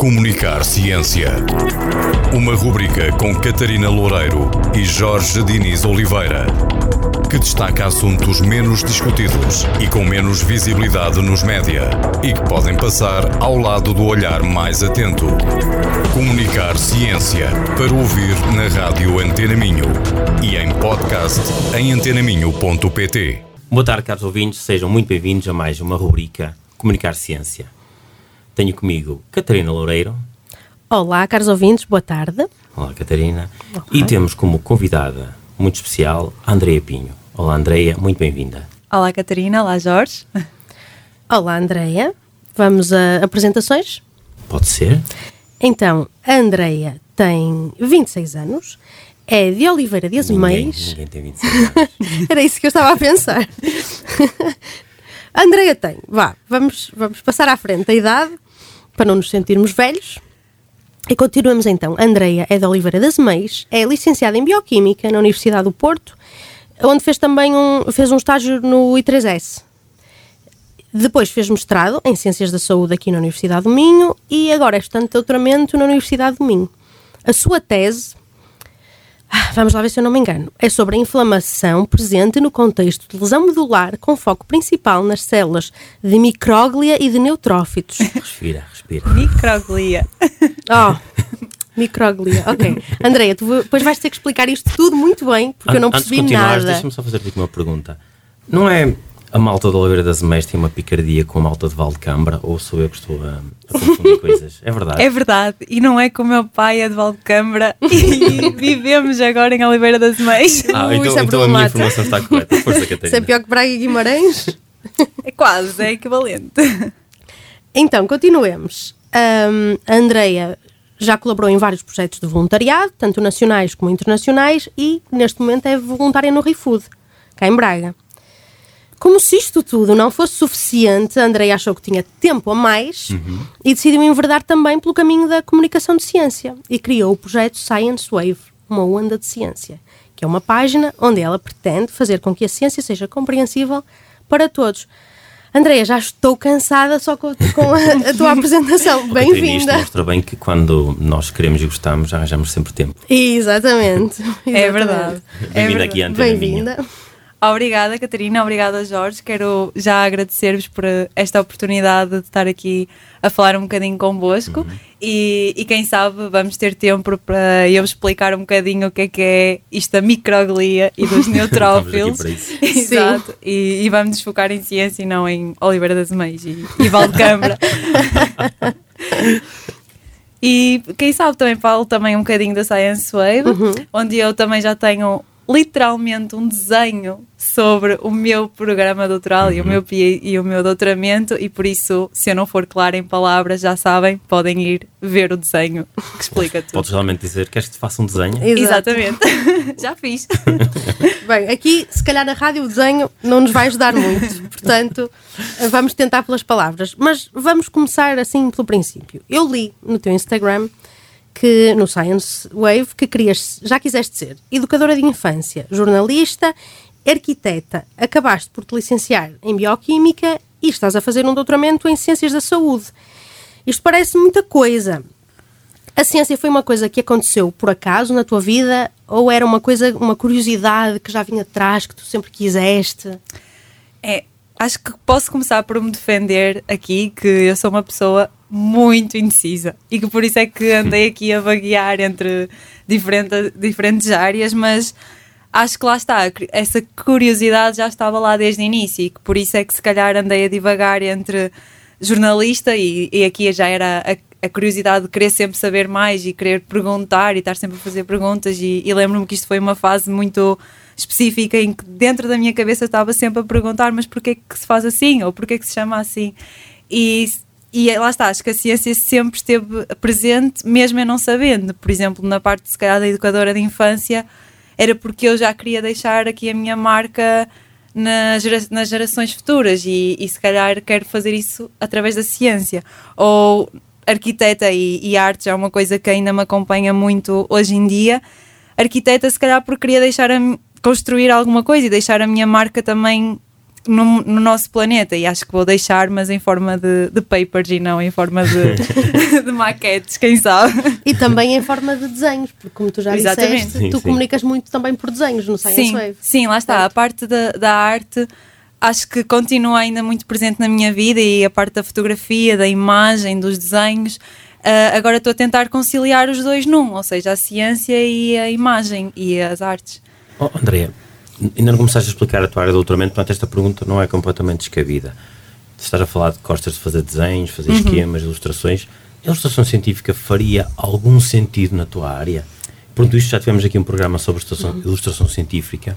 Comunicar Ciência. Uma rubrica com Catarina Loureiro e Jorge Diniz Oliveira. Que destaca assuntos menos discutidos e com menos visibilidade nos média. E que podem passar ao lado do olhar mais atento. Comunicar Ciência. Para ouvir na Rádio Antena Minho. E em podcast em antenaminho.pt. Boa tarde, caros ouvintes, sejam muito bem-vindos a mais uma rubrica Comunicar Ciência. Tenho comigo Catarina Loureiro. Olá, caros ouvintes, boa tarde. Olá, Catarina. E temos como convidada muito especial a Andreia Pinho. Olá, Andreia, muito bem-vinda. Olá, Catarina. Olá, Jorge. Olá, Andreia. Vamos a apresentações? Pode ser? Então, a Andreia tem 26 anos, é de Oliveira de Ninguém, Azeméis. ninguém tem 26 anos. Era isso que eu estava a pensar. A Andreia tem, vá, vamos, vamos passar à frente a idade, para não nos sentirmos velhos. E continuamos então. Andreia é de Oliveira das Meias, é licenciada em Bioquímica na Universidade do Porto, onde fez também um, fez um estágio no I3S. Depois fez mestrado em Ciências da Saúde aqui na Universidade do Minho e agora é estudante de doutoramento na Universidade do Minho. A sua tese Vamos lá ver se eu não me engano. É sobre a inflamação presente no contexto de lesão medular, com foco principal nas células de micróglia e de neutrófitos. Respira, respira. Microglia. Oh, micróglia, ok. Andreia, tu depois vais ter que explicar isto tudo muito bem, porque eu não An- Antes de percebi nada. deixa-me só fazer-te aqui uma pergunta. Não é a malta de Oliveira das Meias tem uma picardia com a malta de Valdecambra ou sou eu que estou a, a confundir coisas? É verdade? É verdade. E não é que o meu pai é de Valdecambra e vivemos agora em Oliveira das Meias. Ah, Ui, então, é então a minha informação está correta. Força, Catarina. Isso é pior que Braga e Guimarães? É quase, é equivalente. Então, continuemos. Ahm, a Andreia já colaborou em vários projetos de voluntariado, tanto nacionais como internacionais, e neste momento é voluntária no ReFood, cá em Braga. Como se isto tudo não fosse suficiente, a Andreia achou que tinha tempo a mais e decidiu enverdar também pelo caminho da comunicação de ciência e criou o projeto Science Wave, uma onda de ciência, que é uma página onde ela pretende fazer com que a ciência seja compreensível para todos. Andreia, já estou cansada só com, com a, a tua apresentação. Catarina, Isto Bem-vinda. mostra bem que quando nós queremos e gostamos, arranjamos sempre tempo. Exatamente. É verdade. Bem-vinda É aqui Minho. Bem-vinda. Obrigada, Catarina. Obrigada, Jorge. Quero já agradecer-vos por esta oportunidade de estar aqui a falar um bocadinho convosco. E, e quem sabe vamos ter tempo para eu explicar um bocadinho o que é que é isto da microglia e dos neutrófilos. Exato. E, e vamos nos focar em ciência e não em Oliveira das Meias e, e Valdecambra. e quem sabe também falo também um bocadinho da Science Wave, onde eu também já tenho literalmente um desenho sobre o meu programa doutoral e, o meu, PhD e o meu doutoramento e por isso, se eu não for clara em palavras, já sabem, podem ir ver o desenho que explica tudo. Podes realmente dizer, queres que te faça um desenho? Exato. Exatamente. já fiz. Bem, aqui, se calhar, na rádio o desenho não nos vai ajudar muito. Portanto, vamos tentar pelas palavras. Mas vamos começar assim pelo princípio. Eu li no teu Instagram que no Science Wave que querias, já quiseste ser educadora de infância, jornalista, arquiteta, acabaste por te licenciar em bioquímica e estás a fazer um doutoramento em ciências da saúde. Isto parece muita coisa. A ciência foi uma coisa que aconteceu por acaso na tua vida ou era uma coisa, uma curiosidade que já vinha atrás, que tu sempre quiseste? É, acho que posso começar por me defender aqui que eu sou uma pessoa muito indecisa e que por isso é que andei aqui a vaguear entre diferente, diferentes áreas, mas acho que lá está, essa curiosidade já estava lá desde o início e que por isso é que se calhar andei a divagar entre jornalista e, e aqui já era a, a curiosidade de querer sempre saber mais e querer perguntar e estar sempre a fazer perguntas e, e lembro-me que isto foi uma fase muito específica em que dentro da minha cabeça estava sempre a perguntar mas porquê que se faz assim ou porquê que se chama assim e, e lá está, acho que a ciência sempre esteve presente mesmo eu não sabendo, por exemplo na parte se calhar da educadora de infância era porque eu já queria deixar aqui a minha marca nas, gera- nas gerações futuras e, e se calhar quero fazer isso através da ciência. Ou arquiteta e, e arte é uma coisa que ainda me acompanha muito hoje em dia. Arquiteta, se calhar, porque queria deixar a, construir alguma coisa e deixar a minha marca também no, no nosso planeta e acho que vou deixar, mas em forma de, de papers e não em forma de, de maquetes, quem sabe. E também em forma de desenhos, porque como tu já Exatamente. disseste, Sim, tu sim. comunicas muito também por desenhos no Science Sim, Wave. sim, lá está. A Certo. parte da, da arte acho que continua ainda muito presente na minha vida e a parte da fotografia, da imagem, dos desenhos. Ah, agora estou a tentar conciliar os dois num, ou seja, a ciência e a imagem e as artes. Oh, Andréa, ainda não começaste a explicar a tua área de doutoramento, portanto esta pergunta não é completamente descabida. Estás a falar de que gostas de fazer desenhos, fazer esquemas, ilustrações. A ilustração científica faria algum sentido na tua área? Pronto, isto já tivemos aqui um programa sobre ilustração, ilustração científica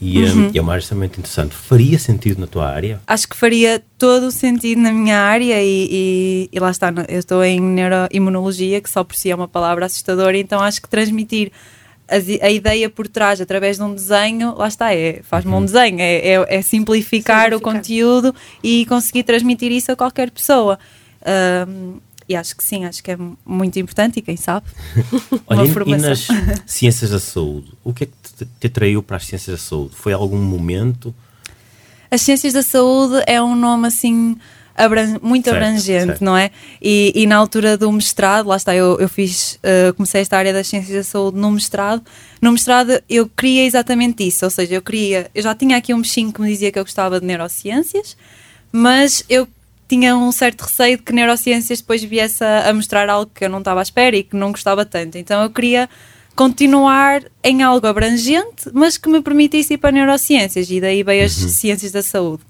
e, hum, e é uma área extremamente interessante. Faria sentido na tua área? Acho que faria todo o sentido na minha área e, e- e lá está, eu estou em neuroimunologia, que só por si é uma palavra assustadora, então acho que transmitir i- a ideia por trás através de um desenho, lá está, é, faz-me um desenho, é, é- é simplificar, o Simplificar. conteúdo e conseguir transmitir isso a qualquer pessoa. Ahm, e acho que sim, acho que é muito importante e quem sabe. Olha, uma e- formação. nas ciências da saúde, o que é que te, te atraiu para as ciências da saúde? Foi algum momento? As ciências da saúde é um nome assim abran- muito Certo, abrangente, certo. não é? E, e na altura do mestrado, lá está, eu, eu fiz, eh, comecei esta área das ciências da saúde no mestrado. No mestrado eu queria exatamente isso, ou seja, eu queria, eu já tinha aqui um bichinho que me dizia que eu gostava de neurociências, mas eu tinha um certo receio de que neurociências depois viesse a, a mostrar algo que eu não estava à espera e que não gostava tanto. Então eu queria continuar em algo abrangente, mas que me permitisse ir para neurociências e daí veio as ciências da saúde.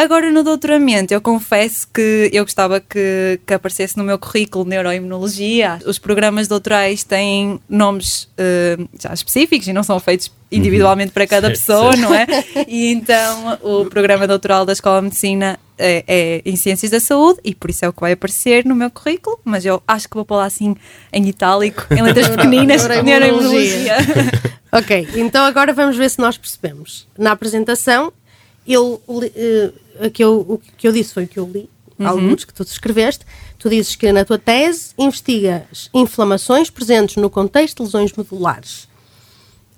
Agora no doutoramento, eu confesso que eu gostava que, que aparecesse no meu currículo neuroimunologia. Os programas doutorais têm nomes eh, já específicos e não são feitos individualmente para cada Certo, pessoa, certo. não é? E então o programa doutoral da Escola de Medicina é, é em Ciências da Saúde e por isso é o que vai aparecer no meu currículo, mas eu acho que vou pôr lá assim em itálico, em letras pequeninas, Neuroimunologia. neuroimunologia. Ok, então agora vamos ver se nós percebemos. Na apresentação, eu, li- eh, o que eu, o que eu disse foi o que eu li, alguns que tu escreveste. Tu dizes que na tua tese investigas inflamações presentes no contexto de lesões medulares.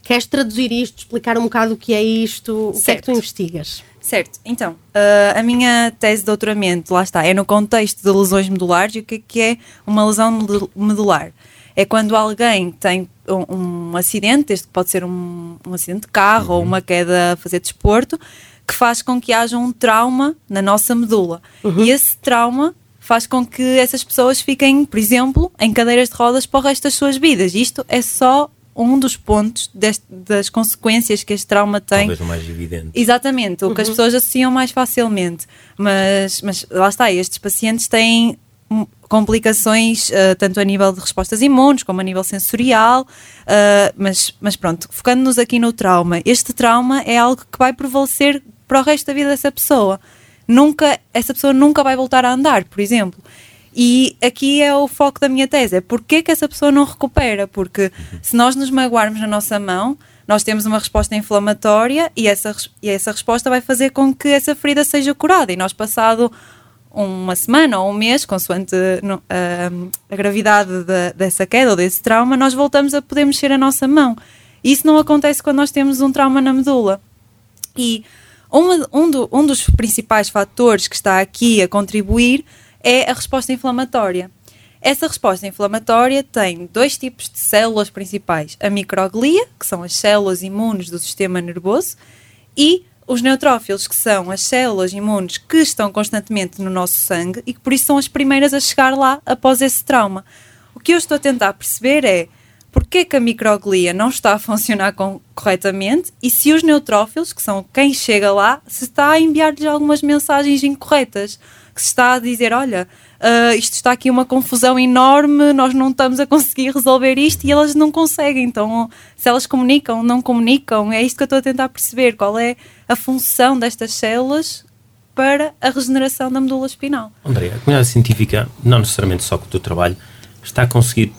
Queres traduzir isto, explicar um bocado o que é isto, o que é que tu Certo. investigas? Certo, então, ah, a minha tese de doutoramento, lá está, é no contexto de lesões medulares e o que é que é uma lesão medu- medular? É quando alguém tem um, um acidente, este pode ser um, um acidente de carro ou uma queda a fazer desporto, que faz com que haja um trauma na nossa medula. E esse trauma faz com que essas pessoas fiquem, por exemplo, em cadeiras de rodas para o resto das suas vidas. Isto é só um dos pontos deste- das consequências que este trauma tem Talvez o mais evidente. Exatamente, o que as pessoas associam mais facilmente. Mas, mas lá está, estes pacientes têm complicações ah, tanto a nível de respostas imunes como a nível sensorial, ah, mas, mas pronto, focando-nos aqui no trauma, este trauma é algo que vai prevalecer para o resto da vida dessa pessoa. Nunca, essa pessoa nunca vai voltar a andar, por exemplo. E aqui é o foco da minha tese, é porque que essa pessoa não recupera? Porque se nós nos magoarmos na nossa mão, nós temos uma resposta inflamatória e essa, e essa resposta vai fazer com que essa ferida seja curada. E nós, passado uma semana ou um mês, consoante no- a, gravidade da- dessa queda ou desse trauma, nós voltamos a poder mexer a nossa mão. Isso não acontece quando nós temos um trauma na medula. E uma- um, do- um dos principais fatores que está aqui a contribuir é a resposta inflamatória. Essa resposta inflamatória tem dois tipos de células principais: a microglia, que são as células imunes do sistema nervoso, e os neutrófilos, que são as células imunes que estão constantemente no nosso sangue e que por isso são as primeiras a chegar lá após esse trauma. O que eu estou a tentar perceber é porque que a microglia não está a funcionar com- corretamente e se os neutrófilos, que são quem chega lá, se está a enviar-lhes algumas mensagens incorretas, que se está a dizer, olha, ah, isto está aqui uma confusão enorme, nós não estamos a conseguir resolver isto e elas não conseguem. Então, se elas comunicam, não comunicam, é isto que eu estou a tentar perceber, qual é a função destas células para a regeneração da medula espinal. André, a comunidade científica, não necessariamente só com o teu trabalho, está a conseguir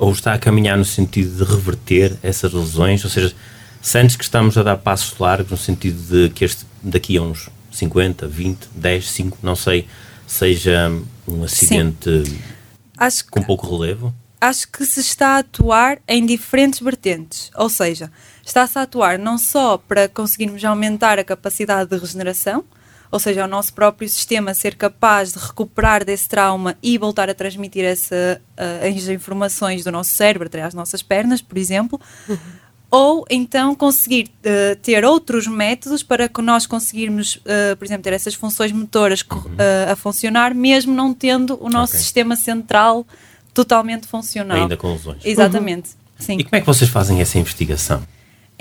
ou está a caminhar no sentido de reverter essas lesões? Ou seja, sentes que estamos a dar passos largos no sentido de que este, daqui a uns 50, 20, 10, 5, não sei, seja um acidente Acho que com pouco relevo? acho que se está a atuar em diferentes vertentes. Ou seja, está-se a atuar não só para conseguirmos aumentar a capacidade de regeneração, ou seja, o nosso próprio sistema ser capaz de recuperar desse trauma e voltar a transmitir essa, uh, as informações do nosso cérebro até às nossas pernas, por exemplo. Uhum. Ou então conseguir uh, ter outros métodos para que nós conseguirmos, uh, por exemplo, ter essas funções motoras uhum. a funcionar, mesmo não tendo o nosso okay. sistema central totalmente funcional. Ainda com lesões. Exatamente. Uhum. Sim. E como é que vocês fazem essa investigação?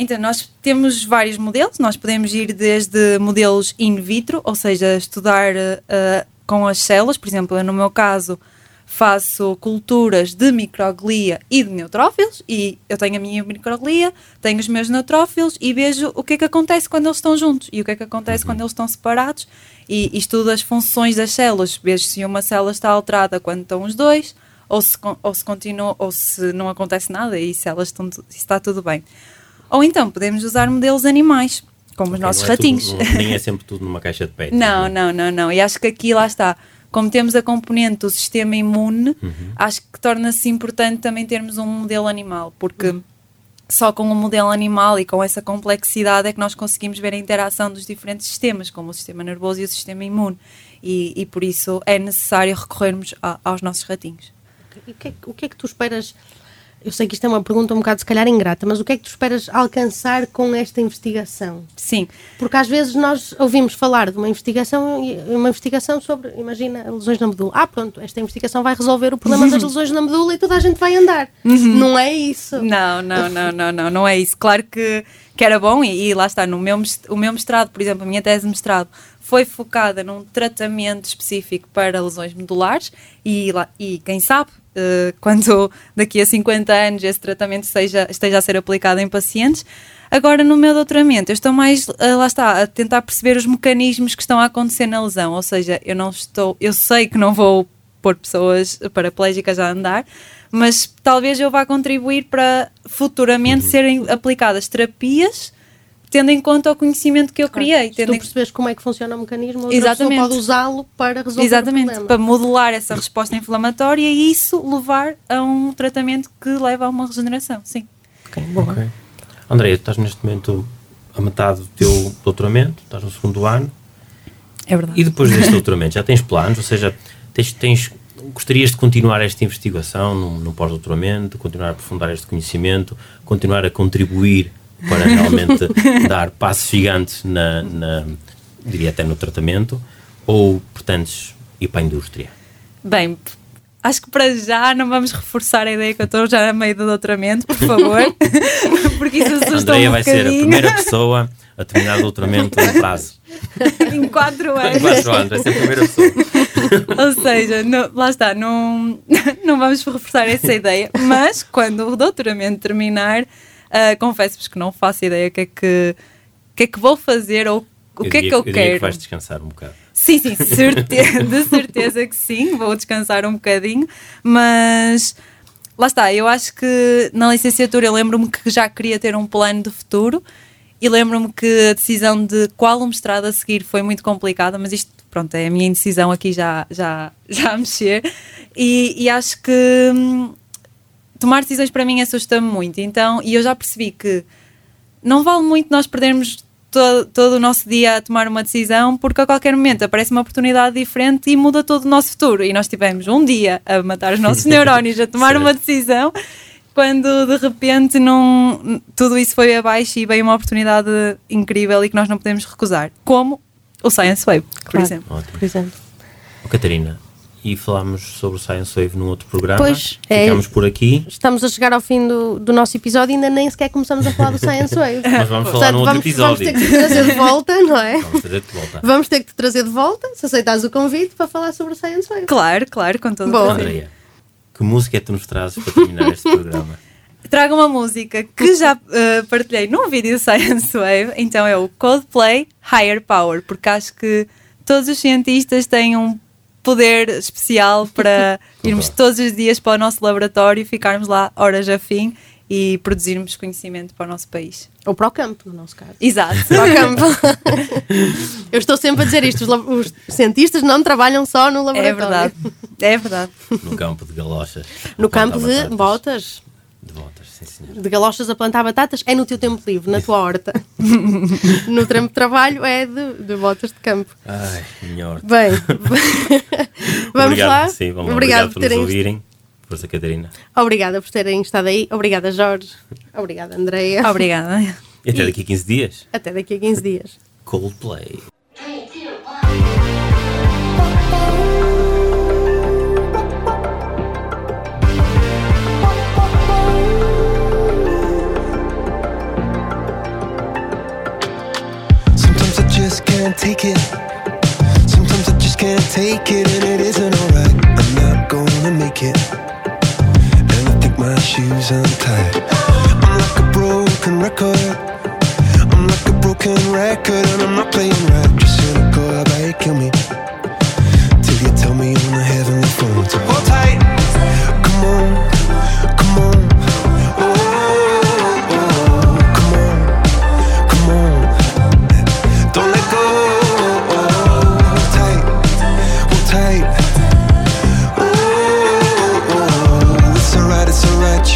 Então, nós temos vários modelos, nós podemos ir desde modelos in vitro, ou seja, estudar uh, com as células, por exemplo, no meu caso, faço culturas de microglia e de neutrófilos, e eu tenho a minha microglia, tenho os meus neutrófilos e vejo o que é que acontece quando eles estão juntos e o que é que acontece quando eles estão separados, e, e estudo as funções das células, vejo se uma célula está alterada quando estão os dois, ou se, ou se continua, ou se não acontece nada e se elas estão, se está tudo bem. Ou então podemos usar modelos animais, como okay, os nossos é ratinhos. Tudo, nem é sempre tudo numa caixa de pet. não, é? não, não, não. E acho que aqui lá está. Como temos a componente do sistema imune, uhum. acho que torna-se importante também termos um modelo animal, porque uhum. só com um modelo animal e com essa complexidade é que nós conseguimos ver a interação dos diferentes sistemas, como o sistema nervoso e o sistema imune. E, e por isso é necessário recorrermos a, aos nossos ratinhos. O que, é, o que é que tu esperas eu sei que isto é uma pergunta um bocado, se calhar, ingrata, mas o que é que tu esperas alcançar com esta investigação? Sim. Porque às vezes nós ouvimos falar de uma investigação, uma investigação sobre, imagina, lesões na medula. Ah, pronto, esta investigação vai resolver o problema das lesões na medula e toda a gente vai andar. Uhum. Não é isso. Não, não, não, não, não, não é isso. Claro que, que era bom e, e lá está, no meu, o meu mestrado, por exemplo, a minha tese de mestrado, foi focada num tratamento específico para lesões medulares e, e quem sabe, uh, quando daqui a 50 anos esse tratamento esteja, esteja a ser aplicado em pacientes. Agora, no meu doutoramento, eu estou mais, uh, lá está, a tentar perceber os mecanismos que estão a acontecer na lesão. Ou seja, eu não estou, eu sei que não vou pôr pessoas paraplégicas a andar, mas talvez eu vá contribuir para futuramente uhum. serem aplicadas terapias tendo em conta o conhecimento que eu criei. Se tu percebes como é que funciona o mecanismo, outra Exatamente. pode usá-lo para resolver Exatamente, o problema. para modular essa resposta inflamatória e isso levar a um tratamento que leva a uma regeneração, sim. Ok, boa. Okay. André, estás neste momento a metade do teu doutoramento, estás no segundo ano. É verdade. E depois deste doutoramento, já tens planos? Ou seja, tens, tens gostarias de continuar esta investigação no, no pós-doutoramento, continuar a aprofundar este conhecimento, continuar a contribuir para realmente dar passos gigantes na, na, diria até no tratamento, ou pretendes ir para a indústria? Bem, acho que para já não vamos reforçar a ideia que eu estou já a meio do doutoramento, por favor, porque isso assusta Andrea um vai ser a primeira pessoa a terminar o doutoramento no prazo. em quatro anos. Em quatro anos, vai ser a primeira pessoa. Ou seja, não, lá está, não, não vamos reforçar essa ideia, mas quando o doutoramento terminar, Uh, Confesso-vos que não faço ideia o que é que, que, é que vou fazer ou o eu que diria, é que eu, eu quero. que vais descansar um bocado. Sim, sim, certeza, de certeza que sim, vou descansar um bocadinho, mas lá está, eu acho que na licenciatura eu lembro-me que já queria ter um plano de futuro e lembro-me que a decisão de qual o mestrado a seguir foi muito complicada, mas isto, pronto, é a minha indecisão aqui já, já, já a mexer e, e acho que hum, tomar decisões para mim assusta-me muito. Então, e eu já percebi que não vale muito nós perdermos todo, todo, o nosso dia a tomar uma decisão, porque a qualquer momento aparece uma oportunidade diferente e muda todo o nosso futuro. E nós tivemos um dia a matar os nossos neurónios, a tomar uma decisão, quando de repente não, tudo isso foi abaixo e veio uma oportunidade incrível e que nós não podemos recusar. Como o Science Wave, por claro. exemplo. Ótimo. Por exemplo. Oh, Catarina, e falámos sobre o Science Wave num outro programa. Pois, Ficamos é, por aqui. Estamos a chegar ao fim do, do nosso episódio e ainda nem sequer começamos a falar do Science Wave. Mas vamos falar num outro vamos, episódio. Vamos ter que te trazer de volta, não é? Vamos trazer de volta. Vamos ter que te trazer de volta, se aceitas o convite, para falar sobre o Science Wave. Claro, claro, com todo o prazer. Andrea, que música é que tu nos trazes para terminar este programa? Trago uma música que já uh, partilhei num vídeo do Science Wave, então é o Coldplay Higher Power, porque acho que todos os cientistas têm um poder especial para irmos todos os dias para o nosso laboratório, ficarmos lá horas a fim e produzirmos conhecimento para o nosso país. Ou para o campo, no nosso caso. Exato. Para o campo. Eu estou sempre a dizer isto: os, os cientistas não trabalham só no É laboratório. verdade. É verdade. No campo de galochas. No campo de botas, De botas, sim senhor. de galochas a plantar batatas, é no teu tempo livre, na tua horta. no tempo de trabalho é de, de botas de campo. Ai, minha horta. Bem, vamos obrigado, lá. Sim, vamos lá. Obrigado Obrigado por por nos terem ouvirem. Força, Catarina. Obrigada por terem estado aí. Obrigada, Jorge. Obrigada, Andreia. Obrigada. E até daqui a 15 dias. Até daqui a 15 dias. Coldplay. Can't take it. Sometimes I just can't take it, and it isn't alright. I'm not gonna make it. And I think my shoes untied.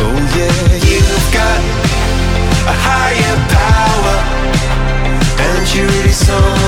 Oh yeah, you've got a higher power. And you're really someone